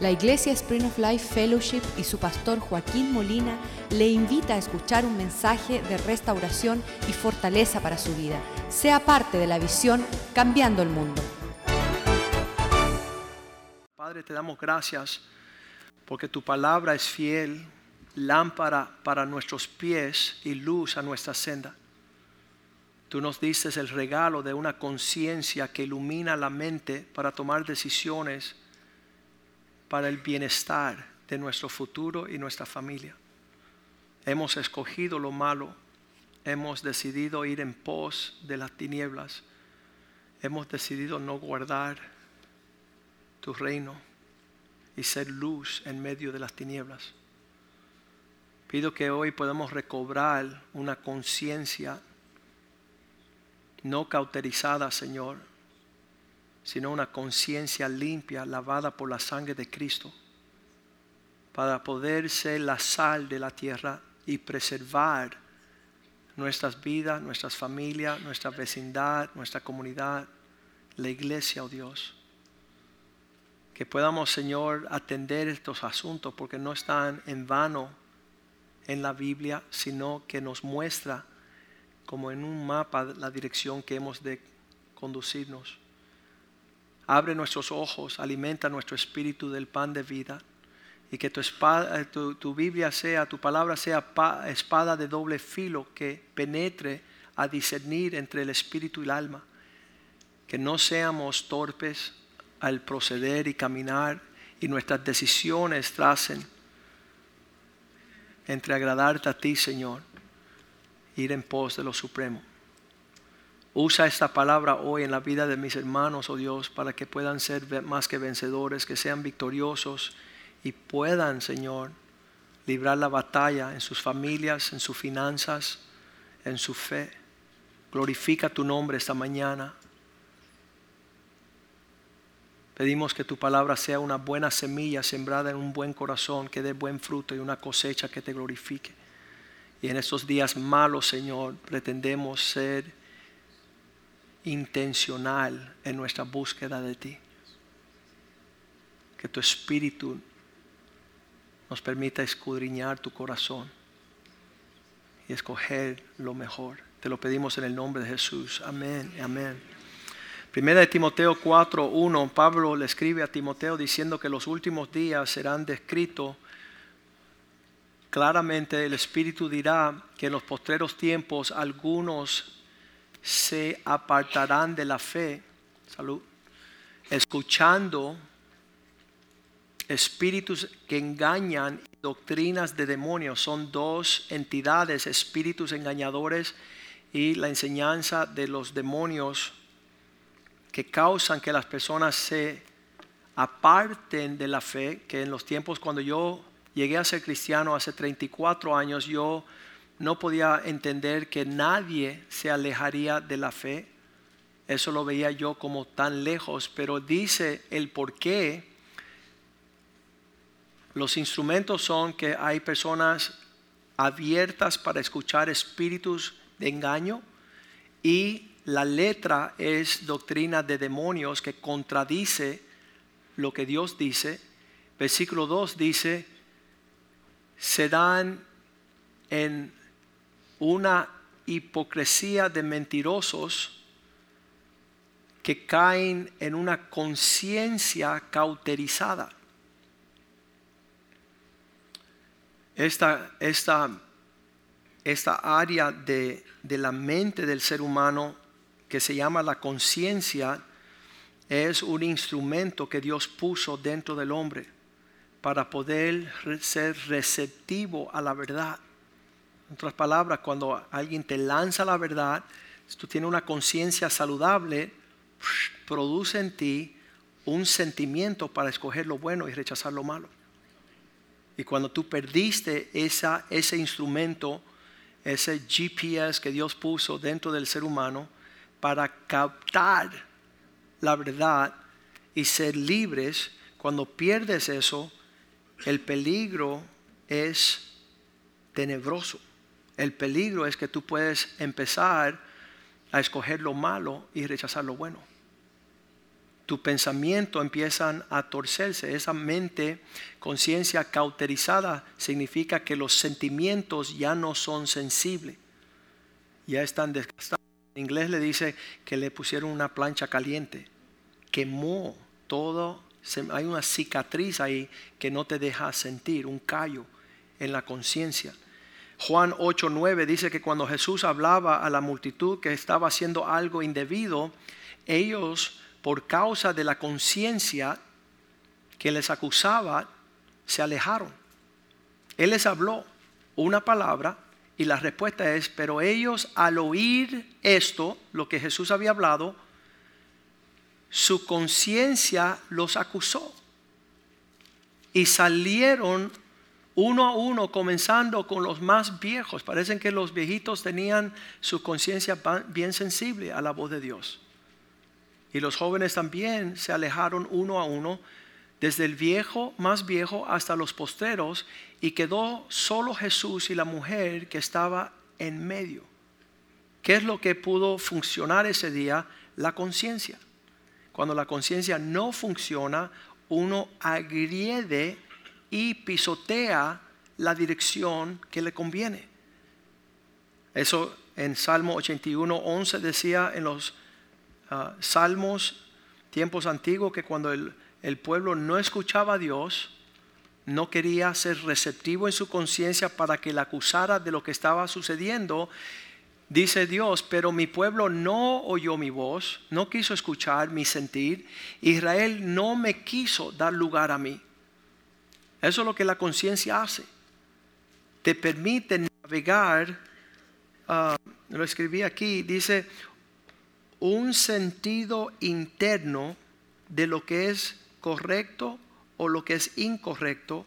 La Iglesia Spring of Life Fellowship y su pastor Joaquín Molina le invita a escuchar un mensaje de restauración y fortaleza para su vida. Sea parte de la visión Cambiando el Mundo. Padre, te damos gracias porque tu palabra es fiel, lámpara para nuestros pies y luz a nuestra senda. Tú nos dices el regalo de una conciencia que ilumina la mente para tomar decisiones para el bienestar de nuestro futuro y nuestra familia. Hemos escogido lo malo, hemos decidido ir en pos de las tinieblas, hemos decidido no guardar tu reino y ser luz en medio de las tinieblas. Pido que hoy podamos recobrar una conciencia no cauterizada, Señor, sino una conciencia limpia, lavada por la sangre de Cristo, para poder ser la sal de la tierra y preservar nuestras vidas, nuestras familias, nuestra vecindad, nuestra comunidad, la iglesia, oh Dios. Que podamos, Señor, atender estos asuntos porque no están en vano en la Biblia, sino que nos muestra como en un mapa la dirección que hemos de conducirnos. Abre nuestros ojos, alimenta nuestro espíritu del pan de vida y que tu, espada, eh, tu, Biblia sea, tu palabra sea espada de doble filo que penetre a discernir entre el espíritu y el alma. Que no seamos torpes al proceder y caminar y nuestras decisiones tracen entre agradarte a ti, Señor, ir en pos de lo supremo. Usa esta palabra hoy en la vida de mis hermanos, oh Dios, para que puedan ser más que vencedores, que sean victoriosos y puedan, Señor, librar la batalla en sus familias, en sus finanzas, en su fe. Glorifica tu nombre esta mañana. Pedimos que tu palabra sea una buena semilla sembrada en un buen corazón, que dé buen fruto y una cosecha que te glorifique. Y en estos días malos, Señor, pretendemos ser intencional en nuestra búsqueda de ti. Que tu espíritu nos permita escudriñar tu corazón y escoger lo mejor. Te lo pedimos en el nombre de Jesús. Amén, amén. Primera de Timoteo 4:1, Pablo le escribe a Timoteo diciendo que los últimos días serán descritos. Claramente el Espíritu dirá que en los postreros tiempos algunos se apartarán de la fe, salud, escuchando espíritus que engañan doctrinas de demonios. Son dos entidades, espíritus engañadores y la enseñanza de los demonios que causan que las personas se aparten de la fe, que en los tiempos cuando yo llegué a ser cristiano hace 34 años, yo no podía entender que nadie se alejaría de la fe. Eso lo veía yo como tan lejos, pero dice el por qué. Los instrumentos son que hay personas abiertas para escuchar espíritus de engaño y la letra es doctrina de demonios que contradice lo que Dios dice. Versículo 2 dice, se dan en una hipocresía de mentirosos que caen en una conciencia cauterizada. Esta, esta, esta área de, de la mente del ser humano que se llama la conciencia es un instrumento que Dios puso dentro del hombre para poder ser receptivo a la verdad. En otras palabras, cuando alguien te lanza la verdad, si tú tienes una conciencia saludable, produce en ti un sentimiento para escoger lo bueno y rechazar lo malo. Y cuando tú perdiste esa, ese instrumento, ese GPS que Dios puso dentro del ser humano para captar la verdad y ser libres, cuando pierdes eso, el peligro es tenebroso. El peligro es que tú puedes empezar a escoger lo malo y rechazar lo bueno. tu pensamiento empiezan a torcerse. Esa mente, conciencia cauterizada, significa que los sentimientos ya no son sensibles, ya están desgastados. En inglés le dice que le pusieron una plancha caliente, quemó todo, hay una cicatriz ahí que no te deja sentir, un callo en la conciencia. Juan 8:9 dice que cuando Jesús hablaba a la multitud que estaba haciendo algo indebido, ellos por causa de la conciencia que les acusaba, se alejaron. Él les habló una palabra y la respuesta es, pero ellos al oír esto, lo que Jesús había hablado, su conciencia los acusó. Y salieron uno a uno, comenzando con los más viejos. Parecen que los viejitos tenían su conciencia bien sensible a la voz de Dios. Y los jóvenes también se alejaron uno a uno, desde el viejo más viejo hasta los posteros, y quedó solo Jesús y la mujer que estaba en medio. ¿Qué es lo que pudo funcionar ese día? La conciencia. Cuando la conciencia no funciona, uno agrede y pisotea la dirección que le conviene. Eso en Salmo 81, 11 decía en los Ah, salmos, tiempos antiguos, que cuando el, el pueblo no escuchaba a Dios, no quería ser receptivo en su conciencia para que le acusara de lo que estaba sucediendo, dice Dios, pero mi pueblo no oyó mi voz, no quiso escuchar mi sentir, Israel no me quiso dar lugar a mí. Eso es lo que la conciencia hace. Te permite navegar, ah, lo escribí aquí, dice, un sentido interno de lo que es correcto o lo que es incorrecto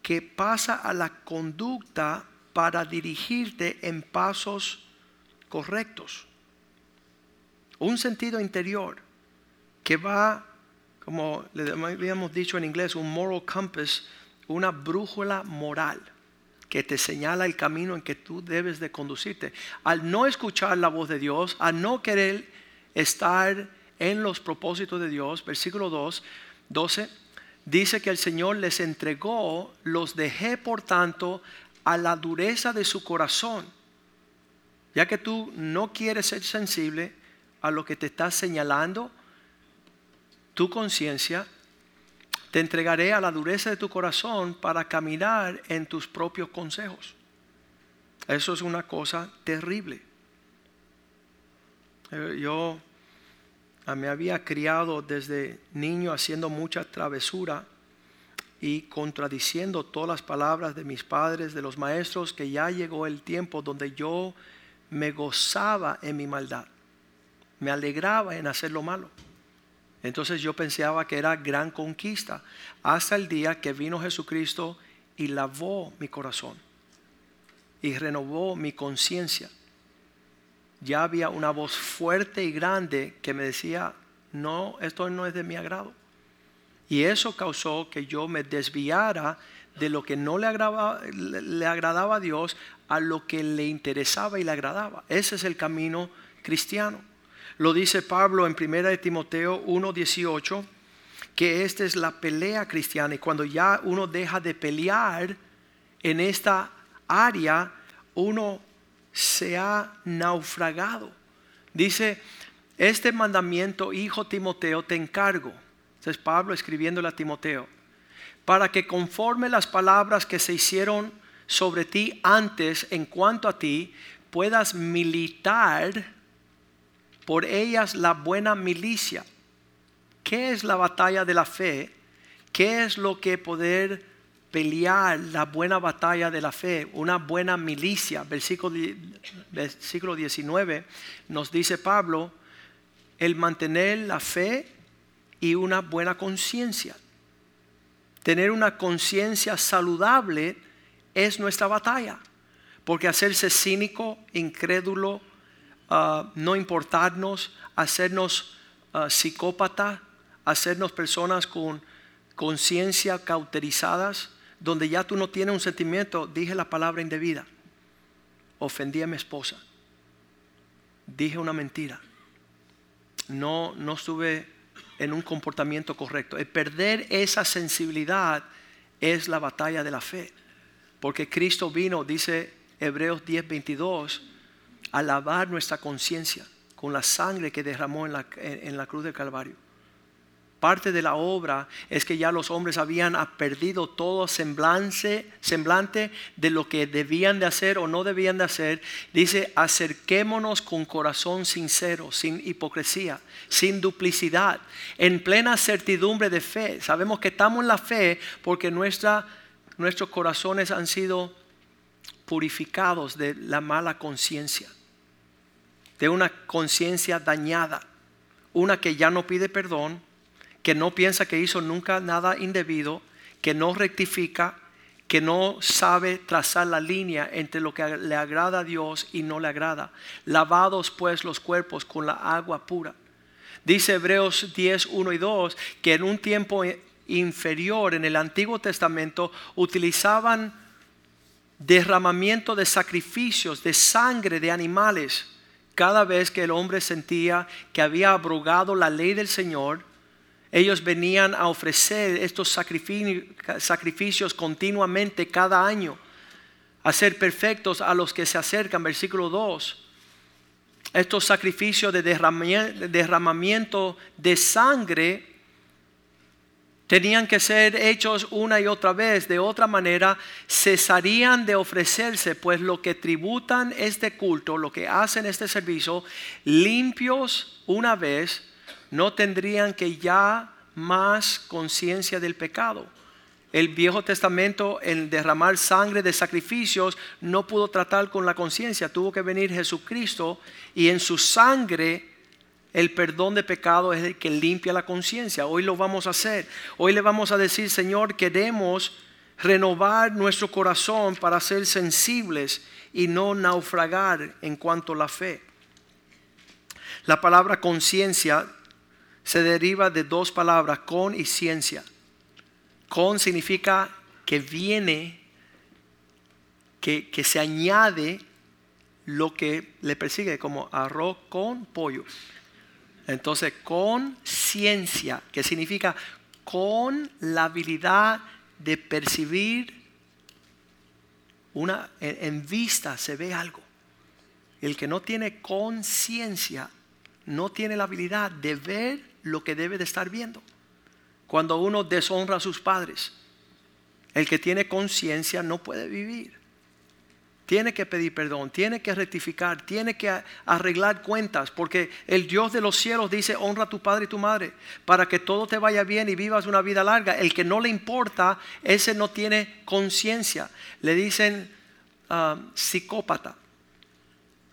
que pasa a la conducta para dirigirte en pasos correctos. Un sentido interior que va, como le habíamos dicho en inglés, un moral compass, una brújula moral que te señala el camino en que tú debes de conducirte. Al no escuchar la voz de Dios, al no querer estar en los propósitos de Dios, versículo 2, 12, dice que el Señor les entregó, los dejé por tanto a la dureza de su corazón, ya que tú no quieres ser sensible a lo que te está señalando tu conciencia, te entregaré a la dureza de tu corazón para caminar en tus propios consejos. Eso es una cosa terrible. Eh, yo me había criado desde niño haciendo mucha travesura y contradiciendo todas las palabras de mis padres, de los maestros, que ya llegó el tiempo donde yo me gozaba en mi maldad, me alegraba en hacer lo malo. Entonces yo pensaba que era gran conquista hasta el día que vino Jesucristo y lavó mi corazón y renovó mi conciencia. Ya había una voz fuerte y grande que me decía, no, esto no es de mi agrado. Y eso causó que yo me desviara de lo que no le agradaba, a Dios a lo que le interesaba y le agradaba. Ese es el camino cristiano. Lo dice Pablo en 1 de Timoteo 1:18, que esta es la pelea cristiana y cuando ya uno deja de pelear en esta área, uno se ha naufragado. Dice, este mandamiento, hijo Timoteo, te encargo. es Pablo escribiéndole a Timoteo, para que conforme las palabras que se hicieron sobre ti antes en cuanto a ti, puedas militar por ellas la buena milicia. ¿Qué es la batalla de la fe? ¿Qué es lo que poder pelear la buena batalla de la fe? Una buena milicia. Versículo, versículo 19 nos dice Pablo, el mantener la fe y una buena conciencia. Tener una conciencia saludable es nuestra batalla. Porque hacerse cínico, incrédulo, Ah, no importarnos, hacernos uh, psicópata, hacernos personas con conciencia cauterizadas, donde ya tú no tienes un sentimiento, dije la palabra indebida, ofendí a mi esposa, dije una mentira. no, no estuve en un comportamiento correcto. El perder esa sensibilidad es la batalla de la fe. Porque Cristo vino, dice Hebreos 10:22, a lavar nuestra conciencia con la sangre que derramó en la, en la cruz del Calvario. Parte de la obra es que ya los hombres habían perdido todo semblante, semblante de lo que debían de hacer o no debían de hacer. Dice, acerquémonos con corazón sincero, sin hipocresía, sin duplicidad, en plena certidumbre de fe. Sabemos que estamos en la fe porque nuestra, nuestros corazones han sido purificados de la mala conciencia, de una conciencia dañada, una que ya no pide perdón que no piensa que hizo nunca nada indebido, que no rectifica, que no sabe trazar la línea entre lo que le agrada a Dios y no le agrada. Lavados pues los cuerpos con la agua pura. Dice Hebreos 10, 1 y 2 que en un tiempo inferior en el Antiguo Testamento utilizaban derramamiento de sacrificios, de sangre de animales, cada vez que el hombre sentía que había abrogado la ley del Señor ellos venían a ofrecer estos sacrificios continuamente cada año, a ser perfectos a los que se acercan, versículo 2. Estos sacrificios de derramamiento de sangre tenían que ser hechos una y otra vez, de otra manera cesarían de ofrecerse, pues lo que tributan este culto, lo que hacen este servicio, limpios una vez, no tendrían que ya más conciencia del pecado. El Viejo Testamento, el derramar sangre de sacrificios, no pudo tratar con la conciencia. Tuvo que venir Jesucristo y en su sangre el perdón de pecado es el que limpia la conciencia. Hoy lo vamos a hacer. Hoy le vamos a decir, Señor, queremos renovar nuestro corazón para ser sensibles y no naufragar en cuanto a la fe. La palabra conciencia se deriva de dos palabras, con y ciencia. Con significa que viene, que, que se añade lo que le persigue, como arroz con pollo. Entonces, con ciencia, que significa con la habilidad de percibir una en, vista se ve algo. El que no tiene conciencia no tiene la habilidad de ver lo que debe de estar viendo. Cuando uno deshonra a sus padres, el que tiene conciencia no puede vivir. Tiene que pedir perdón, tiene que rectificar, tiene que arreglar cuentas, porque el Dios de los cielos dice, honra a tu padre y tu madre, para que todo te vaya bien y vivas una vida larga. El que no le importa, ese no tiene conciencia. Le dicen ah, psicópata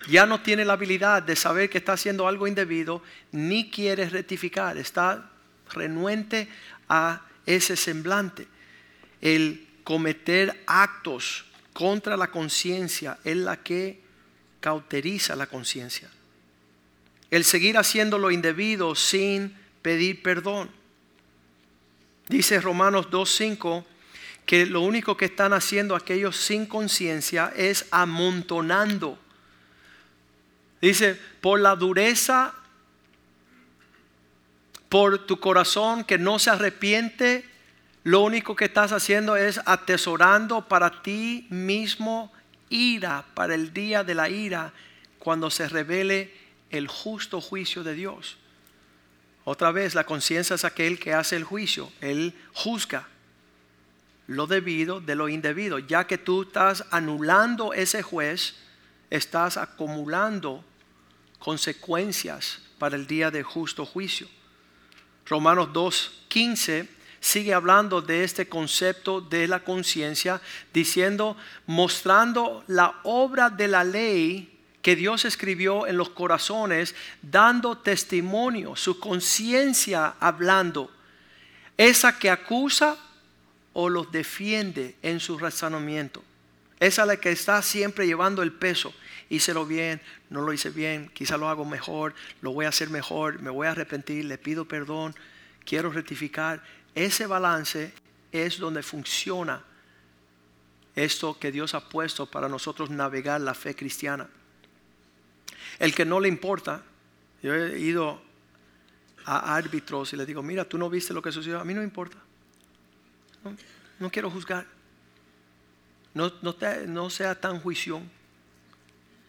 ya no tiene la habilidad de saber que está haciendo algo indebido, ni quiere rectificar, está renuente a ese semblante. El cometer actos contra la conciencia es la que cauteriza la conciencia. El seguir haciendo lo indebido sin pedir perdón. Dice Romanos 2.5 que lo único que están haciendo aquellos sin conciencia es amontonando Dice, por la dureza, por tu corazón que no se arrepiente, lo único que estás haciendo es atesorando para ti mismo ira, para el día de la ira, cuando se revele el justo juicio de Dios. Otra vez, la conciencia es aquel que hace el juicio, él juzga lo debido de lo indebido, ya que tú estás anulando ese juez, estás acumulando consecuencias para el día de justo juicio. Romanos 2.15 sigue hablando de este concepto de la conciencia, diciendo, mostrando la obra de la ley que Dios escribió en los corazones, dando testimonio, su conciencia hablando, esa que acusa o los defiende en su razonamiento. Esa es la que está siempre llevando el peso hice lo bien, no lo hice bien, quizá lo hago mejor, lo voy a hacer mejor, me voy a arrepentir, le pido perdón, quiero rectificar. Ese balance es donde funciona esto que Dios ha puesto para nosotros navegar la fe cristiana. El que no le importa, yo he ido a árbitros y les digo, mira, tú no viste lo que sucedió, a mí no importa. No, quiero juzgar. No, no, no sea tan juición.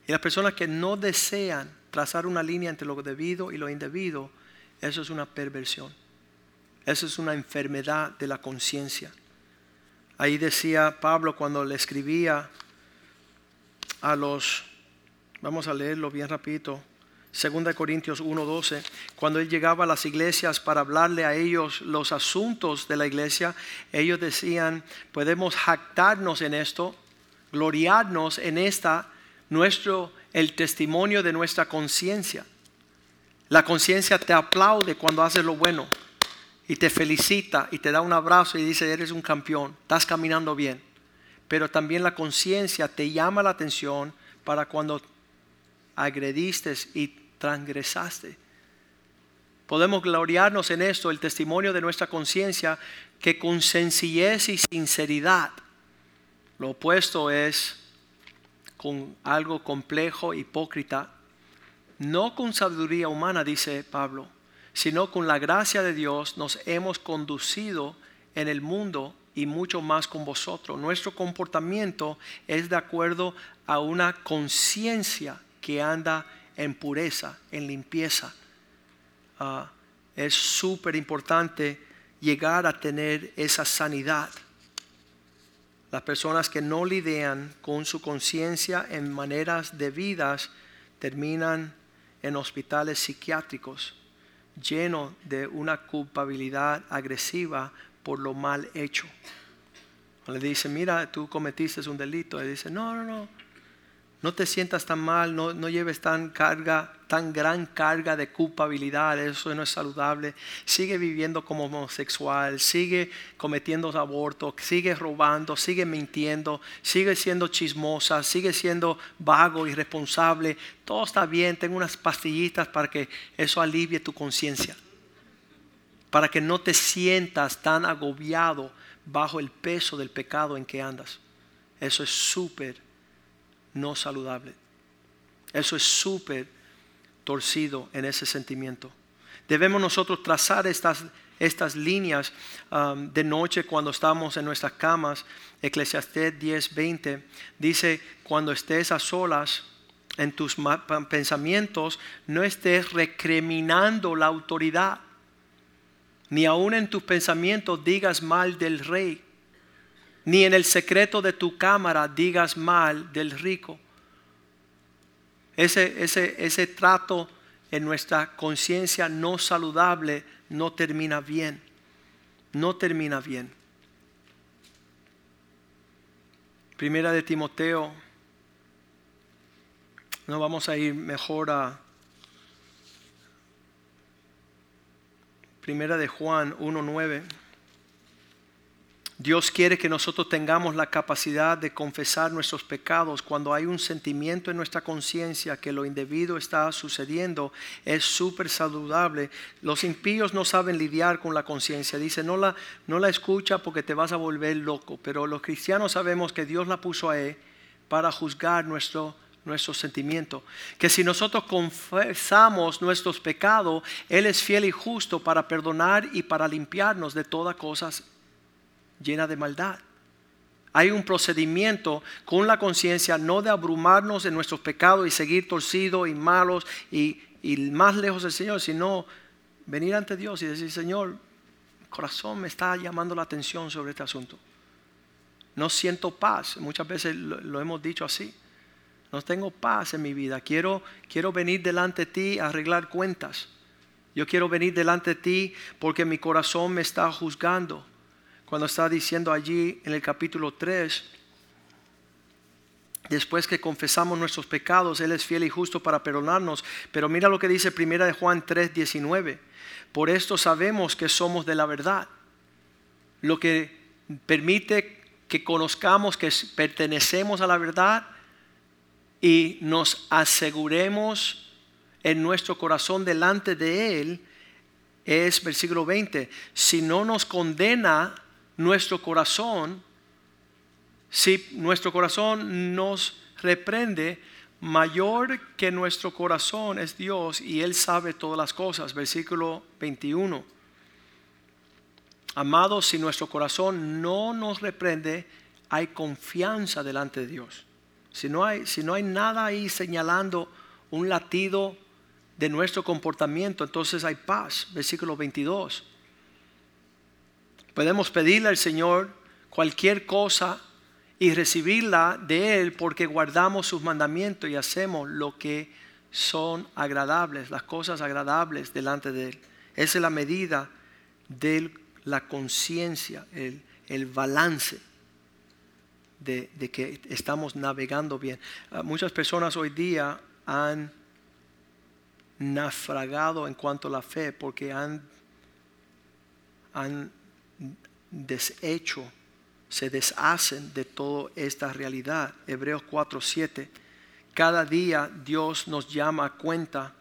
Y las personas que no desean trazar una línea entre lo debido y lo indebido, eso es una perversión. Eso es una enfermedad de la conciencia. Ahí decía Pablo cuando le escribía a los, vamos a leerlo bien rapidito, 2 Corintios 1:12, cuando él llegaba a las iglesias para hablarle a ellos los asuntos de la iglesia, ellos decían, podemos jactarnos en esto, gloriarnos en esta, nuestro, el testimonio de nuestra conciencia. La conciencia te aplaude cuando haces lo bueno y te felicita y te da un abrazo y dice, eres un campeón, estás caminando bien. Pero también la conciencia te llama la atención para cuando agrediste y transgresaste. Podemos gloriarnos en esto, el testimonio de nuestra conciencia, que con sencillez y sinceridad, lo opuesto es con algo complejo, hipócrita, no con sabiduría humana, dice Pablo, sino con la gracia de Dios nos hemos conducido en el mundo y mucho más con vosotros. Nuestro comportamiento es de acuerdo a una conciencia que anda en pureza, en limpieza. Ah, es súper importante llegar a tener esa sanidad. Las personas que no lidian con su conciencia en maneras debidas terminan en hospitales psiquiátricos llenos de una culpabilidad agresiva por lo mal hecho. Le dice, mira, tú cometiste un delito. Y dice, no, no, no, no te sientas tan mal, no, lleves tan carga, tan gran carga de culpabilidad, eso no es saludable. Sigue viviendo como homosexual, sigue cometiendo abortos, sigue robando, sigue mintiendo, sigue siendo chismosa, sigue siendo vago, irresponsable. Todo está bien, tengo unas pastillitas para que eso alivie tu conciencia. Para que no te sientas tan agobiado bajo el peso del pecado en que andas. Eso es súper no saludable. Eso es súper torcido en ese sentimiento. Debemos nosotros trazar estas, estas líneas um, de noche cuando estamos en nuestras camas. Eclesiastés 10:20 dice, cuando estés a solas en tus pensamientos, no estés recriminando la autoridad, ni aun en tus pensamientos digas mal del rey ni en el secreto de tu cámara digas mal del rico. Ese, ese, ese trato en nuestra conciencia no saludable no termina bien. No termina bien. Primera de Timoteo. No vamos a ir mejor a Primera de Juan 1.9. Dios quiere que nosotros tengamos la capacidad de confesar nuestros pecados cuando hay un sentimiento en nuestra conciencia que lo indebido está sucediendo. Es súper saludable. Los impíos no saben lidiar con la conciencia. Dice, no la, no la escucha porque te vas a volver loco. Pero los cristianos sabemos que Dios la puso ahí para juzgar nuestro nuestro sentimiento. Que si nosotros confesamos nuestros pecados, Él es fiel y justo para perdonar y para limpiarnos de todas cosas llena de maldad. Hay un procedimiento con la conciencia no de abrumarnos en nuestros pecados y seguir torcidos y malos y, más lejos del Señor, sino venir ante Dios y decir, Señor, mi corazón me está llamando la atención sobre este asunto. No siento paz, muchas veces lo, hemos dicho así. No tengo paz en mi vida. Quiero, quiero venir delante de ti a arreglar cuentas. Yo quiero venir delante de ti porque mi corazón me está juzgando cuando está diciendo allí en el capítulo 3, después que confesamos nuestros pecados, Él es fiel y justo para perdonarnos. Pero mira lo que dice primera de Juan 3, 19. Por esto sabemos que somos de la verdad. Lo que permite que conozcamos que pertenecemos a la verdad y nos aseguremos en nuestro corazón delante de Él es versículo 20. Si no nos condena nuestro corazón, si nuestro corazón nos reprende, mayor que nuestro corazón es Dios y Él sabe todas las cosas. Versículo 21. Amados, si nuestro corazón no nos reprende, hay confianza delante de Dios. Si no hay, si no hay nada ahí señalando un latido de nuestro comportamiento, entonces hay paz. Versículo 22. Podemos pedirle al Señor cualquier cosa y recibirla de Él porque guardamos sus mandamientos y hacemos lo que son agradables, las cosas agradables delante de Él. Esa es la medida de la conciencia, el, balance de, de, que estamos navegando bien. Ah, muchas personas hoy día han naufragado en cuanto a la fe porque han, han deshecho se deshacen de toda esta realidad. Hebreos 4:7. Cada día Dios nos llama a cuenta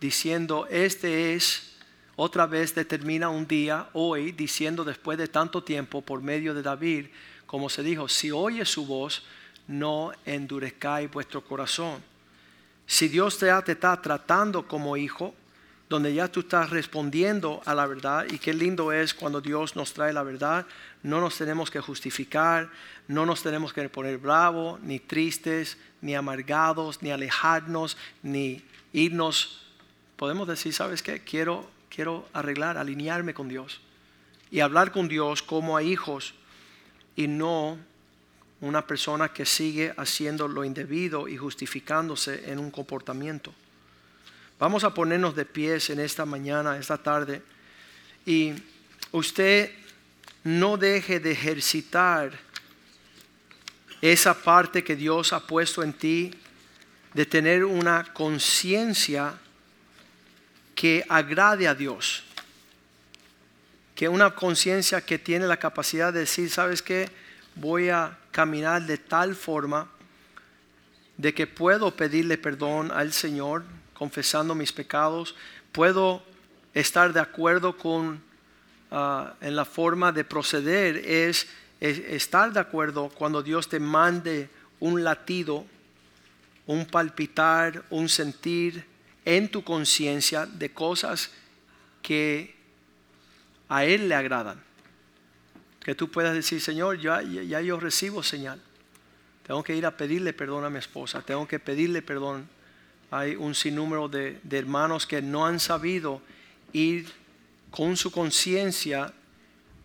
diciendo, este es, otra vez determina un día, hoy, diciendo después de tanto tiempo por medio de David, como se dijo, si oye su voz, no endurezcáis vuestro corazón. Si Dios te está tratando como hijo, donde ya tú estás respondiendo a la verdad y qué lindo es cuando Dios nos trae la verdad, no nos tenemos que justificar, no nos tenemos que poner bravos, ni tristes, ni amargados, ni alejarnos, ni irnos. Podemos decir, ¿sabes qué? Quiero, quiero arreglar, alinearme con Dios y hablar con Dios como a hijos y no una persona que sigue haciendo lo indebido y justificándose en un comportamiento. Vamos a ponernos de pies en esta mañana, esta tarde. Y usted no deje de ejercitar esa parte que Dios ha puesto en ti, de tener una conciencia que agrade a Dios. Que una conciencia que tiene la capacidad de decir, ¿sabes qué? Voy a caminar de tal forma de que puedo pedirle perdón al Señor confesando mis pecados, puedo estar de acuerdo con ah, en la forma de proceder es, estar de acuerdo cuando Dios te mande un latido, un palpitar, un sentir en tu conciencia de cosas que a Él le agradan. Que tú puedas decir, Señor, ya, ya yo recibo señal. Tengo que ir a pedirle perdón a mi esposa. Tengo que pedirle perdón hay un sinnúmero de, hermanos que no han sabido ir con su conciencia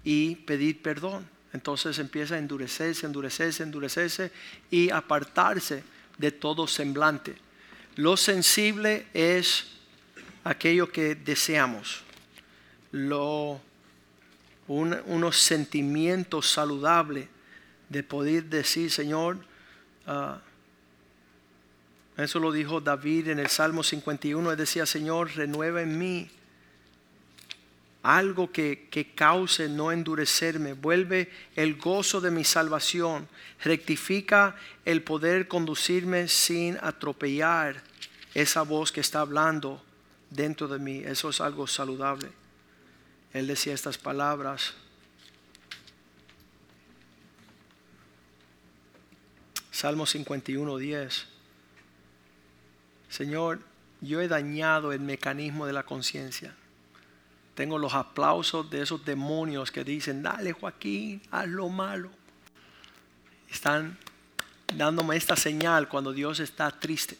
y pedir perdón. Entonces empieza a endurecerse, endurecerse, endurecerse y apartarse de todo semblante. Lo sensible es aquello que deseamos, lo, unos sentimientos saludables de poder decir, Señor, uh, eso lo dijo David en el Salmo 51. Él decía, Señor, renueva en mí algo que, que, cause no endurecerme. Vuelve el gozo de mi salvación. Rectifica el poder conducirme sin atropellar esa voz que está hablando dentro de mí. Eso es algo saludable. Él decía estas palabras. Salmo 51, 10. Señor, yo he dañado el mecanismo de la conciencia. Tengo los aplausos de esos demonios que dicen, dale Joaquín, haz lo malo. Están dándome esta señal cuando Dios está triste.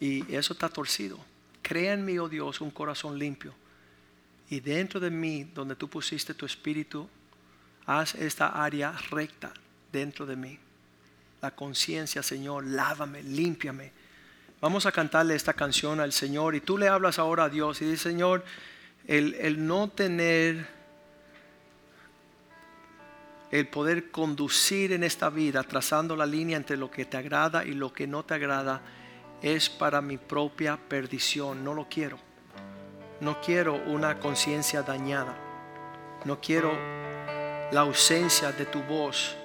Y eso está torcido. Crea en mí, oh Dios, un corazón limpio. Y dentro de mí, donde tú pusiste tu espíritu, haz esta área recta dentro de mí. La conciencia, Señor, lávame, límpiame Vamos a cantarle esta canción al Señor y tú le hablas ahora a Dios y dices, Señor, el, el no tener el poder conducir en esta vida, trazando la línea entre lo que te agrada y lo que no te agrada, es para mi propia perdición. No lo quiero. No quiero una conciencia dañada. No quiero la ausencia de tu voz